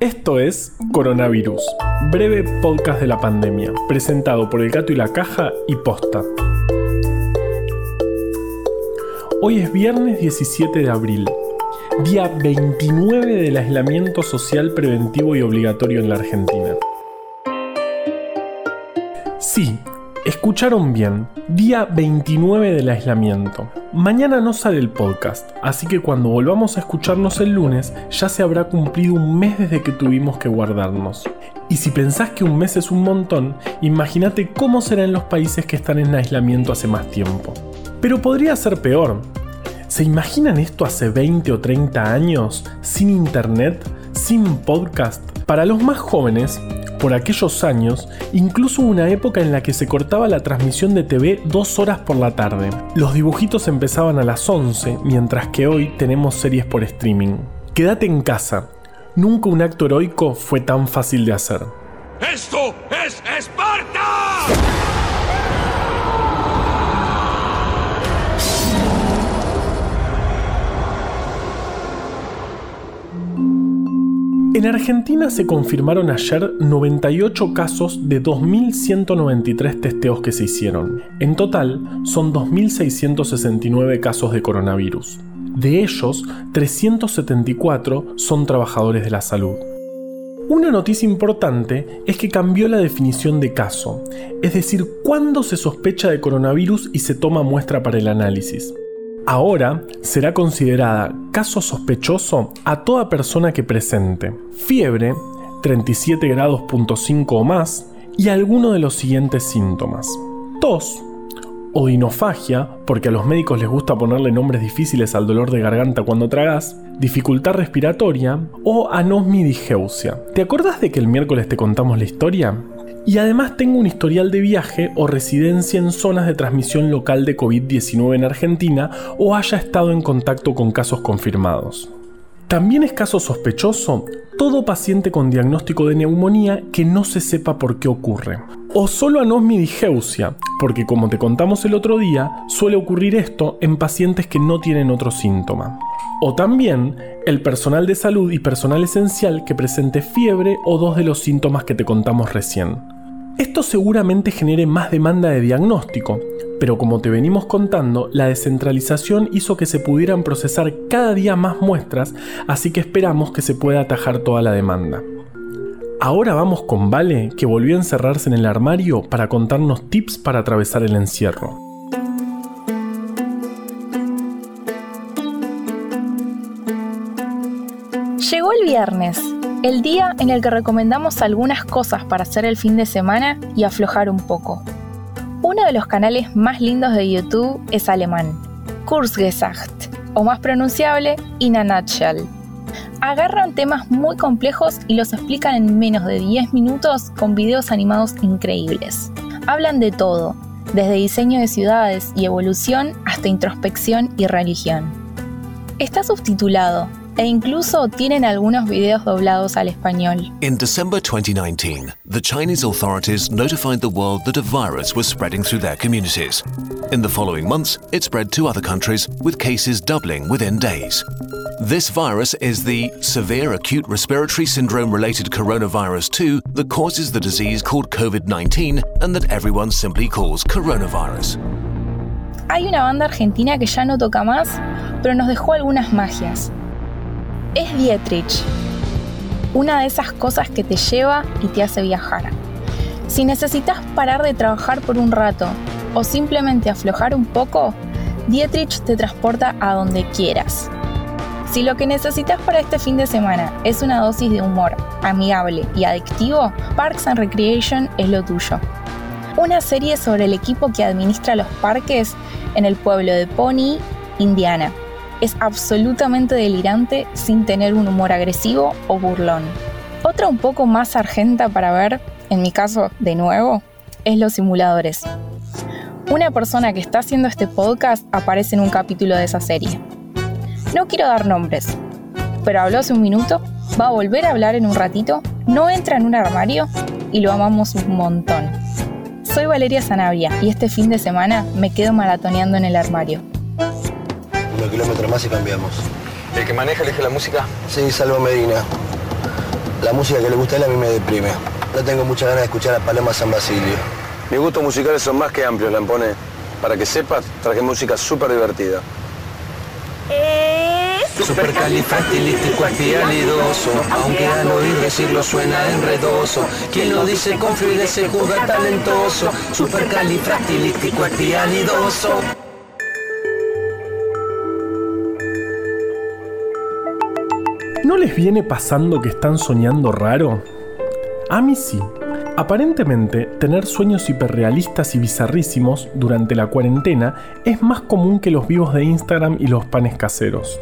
Esto es Coronavirus, breve podcast de la pandemia, presentado por El Gato y la Caja y Posta. Hoy es viernes 17 de abril, día 29 del aislamiento social preventivo y obligatorio en la Argentina. Sí, escucharon bien, día 29 del aislamiento. Mañana no sale el podcast, así que cuando volvamos a escucharnos el lunes ya se habrá cumplido un mes desde que tuvimos que guardarnos. Y si pensás que un mes es un montón, imagínate cómo será en los países que están en aislamiento hace más tiempo. Pero podría ser peor. ¿Se imaginan esto hace 20 o 30 años? Sin internet, sin podcast. Para los más jóvenes, por aquellos años, incluso una época en la que se cortaba la transmisión de TV dos horas por la tarde. Los dibujitos empezaban a las 11, mientras que hoy tenemos series por streaming. Quédate en casa. Nunca un acto heroico fue tan fácil de hacer. ¡Esto es Esparta! En Argentina se confirmaron ayer 98 casos de 2.193 testeos que se hicieron. En total, son 2.669 casos de coronavirus. De ellos, 374 son trabajadores de la salud. Una noticia importante es que cambió la definición de caso, es decir, cuándo se sospecha de coronavirus y se toma muestra para el análisis. Ahora será considerada caso sospechoso a toda persona que presente fiebre, 37 grados o más, y alguno de los siguientes síntomas. Tos, odinofagia, porque a los médicos les gusta ponerle nombres difíciles al dolor de garganta cuando tragas, dificultad respiratoria o anosmidigeusia. ¿Te acordás de que el miércoles te contamos la historia? y además tengo un historial de viaje o residencia en zonas de transmisión local de COVID-19 en Argentina o haya estado en contacto con casos confirmados. También es caso sospechoso todo paciente con diagnóstico de neumonía que no se sepa por qué ocurre. O solo anosmidigeusia, porque como te contamos el otro día, suele ocurrir esto en pacientes que no tienen otro síntoma. O también el personal de salud y personal esencial que presente fiebre o dos de los síntomas que te contamos recién. Esto seguramente genere más demanda de diagnóstico, pero como te venimos contando, la descentralización hizo que se pudieran procesar cada día más muestras, así que esperamos que se pueda atajar toda la demanda. Ahora vamos con Vale, que volvió a encerrarse en el armario para contarnos tips para atravesar el encierro. Llegó el viernes el día en el que recomendamos algunas cosas para hacer el fin de semana y aflojar un poco. Uno de los canales más lindos de YouTube es alemán, Kurzgesagt, o más pronunciable, In a Nutshell. Agarran temas muy complejos y los explican en menos de 10 minutos con videos animados increíbles. Hablan de todo, desde diseño de ciudades y evolución hasta introspección y religión. Está subtitulado, e incluso tienen algunos videos doblados al español. In December 2019, the Chinese authorities notified the world that a virus was spreading through their communities. In the following months, it spread to other countries, with cases doubling within days. This virus is the severe acute respiratory syndrome related coronavirus 2 that causes the disease called COVID 19 and that everyone simply calls coronavirus. Hay una banda argentina que ya no toca más, pero nos dejó algunas magias es Dietrich. Una de esas cosas que te lleva y te hace viajar. Si necesitas parar de trabajar por un rato o simplemente aflojar un poco, Dietrich te transporta a donde quieras. Si lo que necesitas para este fin de semana es una dosis de humor amigable y adictivo, Parks and Recreation es lo tuyo. Una serie sobre el equipo que administra los parques en el pueblo de Pony, Indiana es absolutamente delirante sin tener un humor agresivo o burlón. Otra un poco más argenta para ver, en mi caso de nuevo, es los simuladores. Una persona que está haciendo este podcast aparece en un capítulo de esa serie. No quiero dar nombres, pero habló hace un minuto, va a volver a hablar en un ratito, no entra en un armario y lo amamos un montón. Soy Valeria Zanavia y este fin de semana me quedo maratoneando en el armario kilómetros más y cambiamos. ¿El que maneja elige la música? Sí, Salvo Medina. La música que le gusta a él a mí me deprime. No tengo muchas ganas de escuchar a Paloma San Basilio. Mis gustos musicales son más que amplios, Lampone. Para que sepas, traje música súper divertida. Supercalifragilisticoespialidoso Aunque al oír decirlo suena enredoso Quien lo dice con fluidez se juzga talentoso Supercalifragilisticoespialidoso ¿No les viene pasando que están soñando raro? A mí sí. Aparentemente, tener sueños hiperrealistas y bizarrísimos durante la cuarentena es más común que los vivos de Instagram y los panes caseros.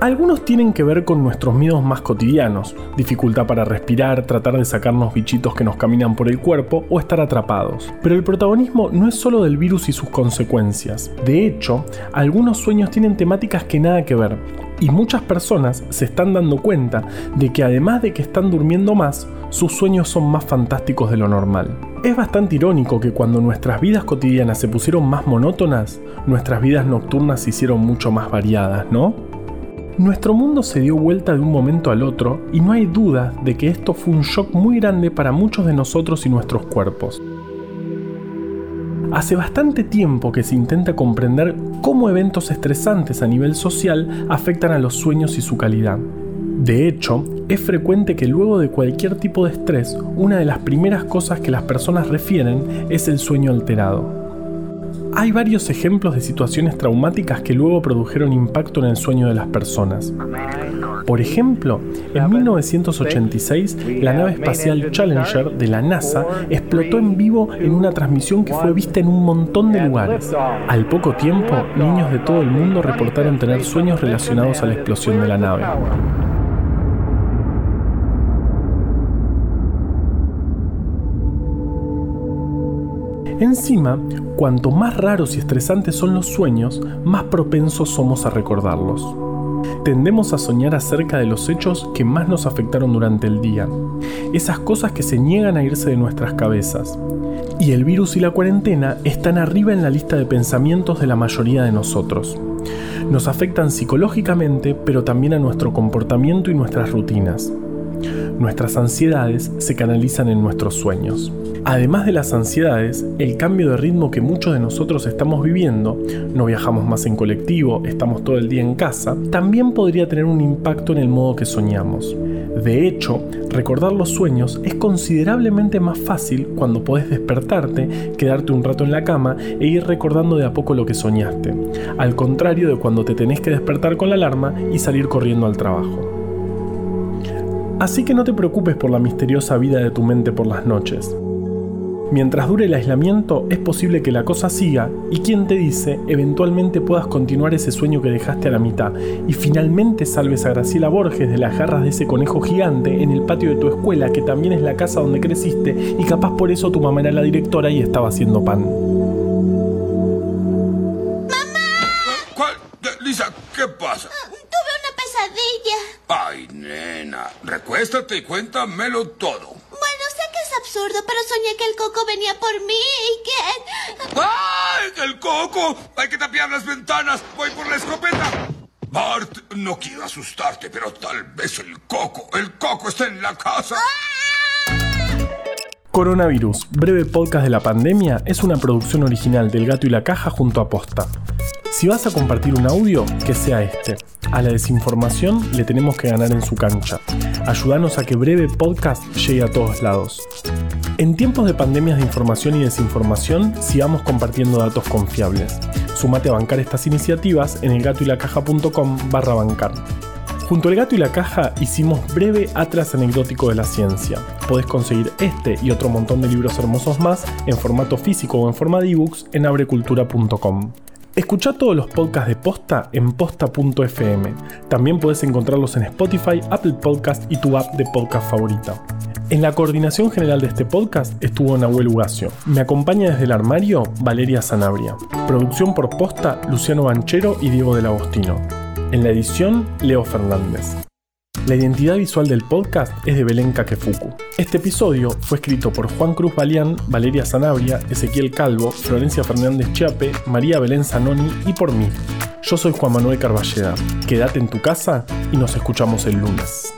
Algunos tienen que ver con nuestros miedos más cotidianos, dificultad para respirar, tratar de sacarnos bichitos que nos caminan por el cuerpo o estar atrapados. Pero el protagonismo no es solo del virus y sus consecuencias. De hecho, algunos sueños tienen temáticas que nada que ver, y muchas personas se están dando cuenta de que además de que están durmiendo más, sus sueños son más fantásticos de lo normal. Es bastante irónico que cuando nuestras vidas cotidianas se pusieron más monótonas, nuestras vidas nocturnas se hicieron mucho más variadas, ¿no? Nuestro mundo se dio vuelta de un momento al otro y no hay duda de que esto fue un shock muy grande para muchos de nosotros y nuestros cuerpos. Hace bastante tiempo que se intenta comprender cómo eventos estresantes a nivel social afectan a los sueños y su calidad. De hecho, es frecuente que luego de cualquier tipo de estrés, una de las primeras cosas que las personas refieren es el sueño alterado. Hay varios ejemplos de situaciones traumáticas que luego produjeron impacto en el sueño de las personas. Por ejemplo, en 1986, la nave espacial Challenger de la NASA explotó en vivo en una transmisión que fue vista en un montón de lugares. Al poco tiempo, niños de todo el mundo reportaron tener sueños relacionados a la explosión de la nave. Encima, cuanto más raros y estresantes son los sueños, más propensos somos a recordarlos. Tendemos a soñar acerca de los hechos que más nos afectaron durante el día, esas cosas que se niegan a irse de nuestras cabezas. Y el virus y la cuarentena están arriba en la lista de pensamientos de la mayoría de nosotros. Nos afectan psicológicamente, pero también a nuestro comportamiento y nuestras rutinas. Nuestras ansiedades se canalizan en nuestros sueños. Además de las ansiedades, el cambio de ritmo que muchos de nosotros estamos viviendo, no viajamos más en colectivo, estamos todo el día en casa, también podría tener un impacto en el modo que soñamos. De hecho, recordar los sueños es considerablemente más fácil cuando podés despertarte, quedarte un rato en la cama e ir recordando de a poco lo que soñaste, al contrario de cuando te tenés que despertar con la alarma y salir corriendo al trabajo. Así que no te preocupes por la misteriosa vida de tu mente por las noches. Mientras dure el aislamiento, es posible que la cosa siga y quien te dice, eventualmente puedas continuar ese sueño que dejaste a la mitad y finalmente salves a Graciela Borges de las garras de ese conejo gigante en el patio de tu escuela, que también es la casa donde creciste y capaz por eso tu mamá era la directora y estaba haciendo pan. Recuéstate y cuéntamelo todo. Bueno, sé que es absurdo, pero soñé que el coco venía por mí y que... ¡Ay, el coco! Hay que tapiar las ventanas. Voy por la escopeta. Bart, no quiero asustarte, pero tal vez el coco, el coco está en la casa. Coronavirus, breve podcast de la pandemia, es una producción original del Gato y la Caja junto a Posta. Si vas a compartir un audio, que sea este. A la desinformación le tenemos que ganar en su cancha. Ayúdanos a que breve podcast llegue a todos lados. En tiempos de pandemias de información y desinformación, sigamos compartiendo datos confiables. Sumate a bancar estas iniciativas en elgatoylacaja.com barra bancar. Junto al gato y la caja hicimos breve atlas anecdótico de la ciencia. Podés conseguir este y otro montón de libros hermosos más en formato físico o en forma de ebooks en abrecultura.com. Escucha todos los podcasts de Posta en posta.fm. También puedes encontrarlos en Spotify, Apple Podcast y tu app de podcast favorita. En la coordinación general de este podcast estuvo Nahuel Ugacio. Me acompaña desde el armario Valeria Sanabria. Producción por Posta Luciano Banchero y Diego del Agostino. En la edición, Leo Fernández. La identidad visual del podcast es de Belén Kakefuku. Este episodio fue escrito por Juan Cruz Balián, Valeria Sanabria, Ezequiel Calvo, Florencia Fernández Chiape, María Belén Zanoni y por mí. Yo soy Juan Manuel Carballeda. Quédate en tu casa y nos escuchamos el lunes.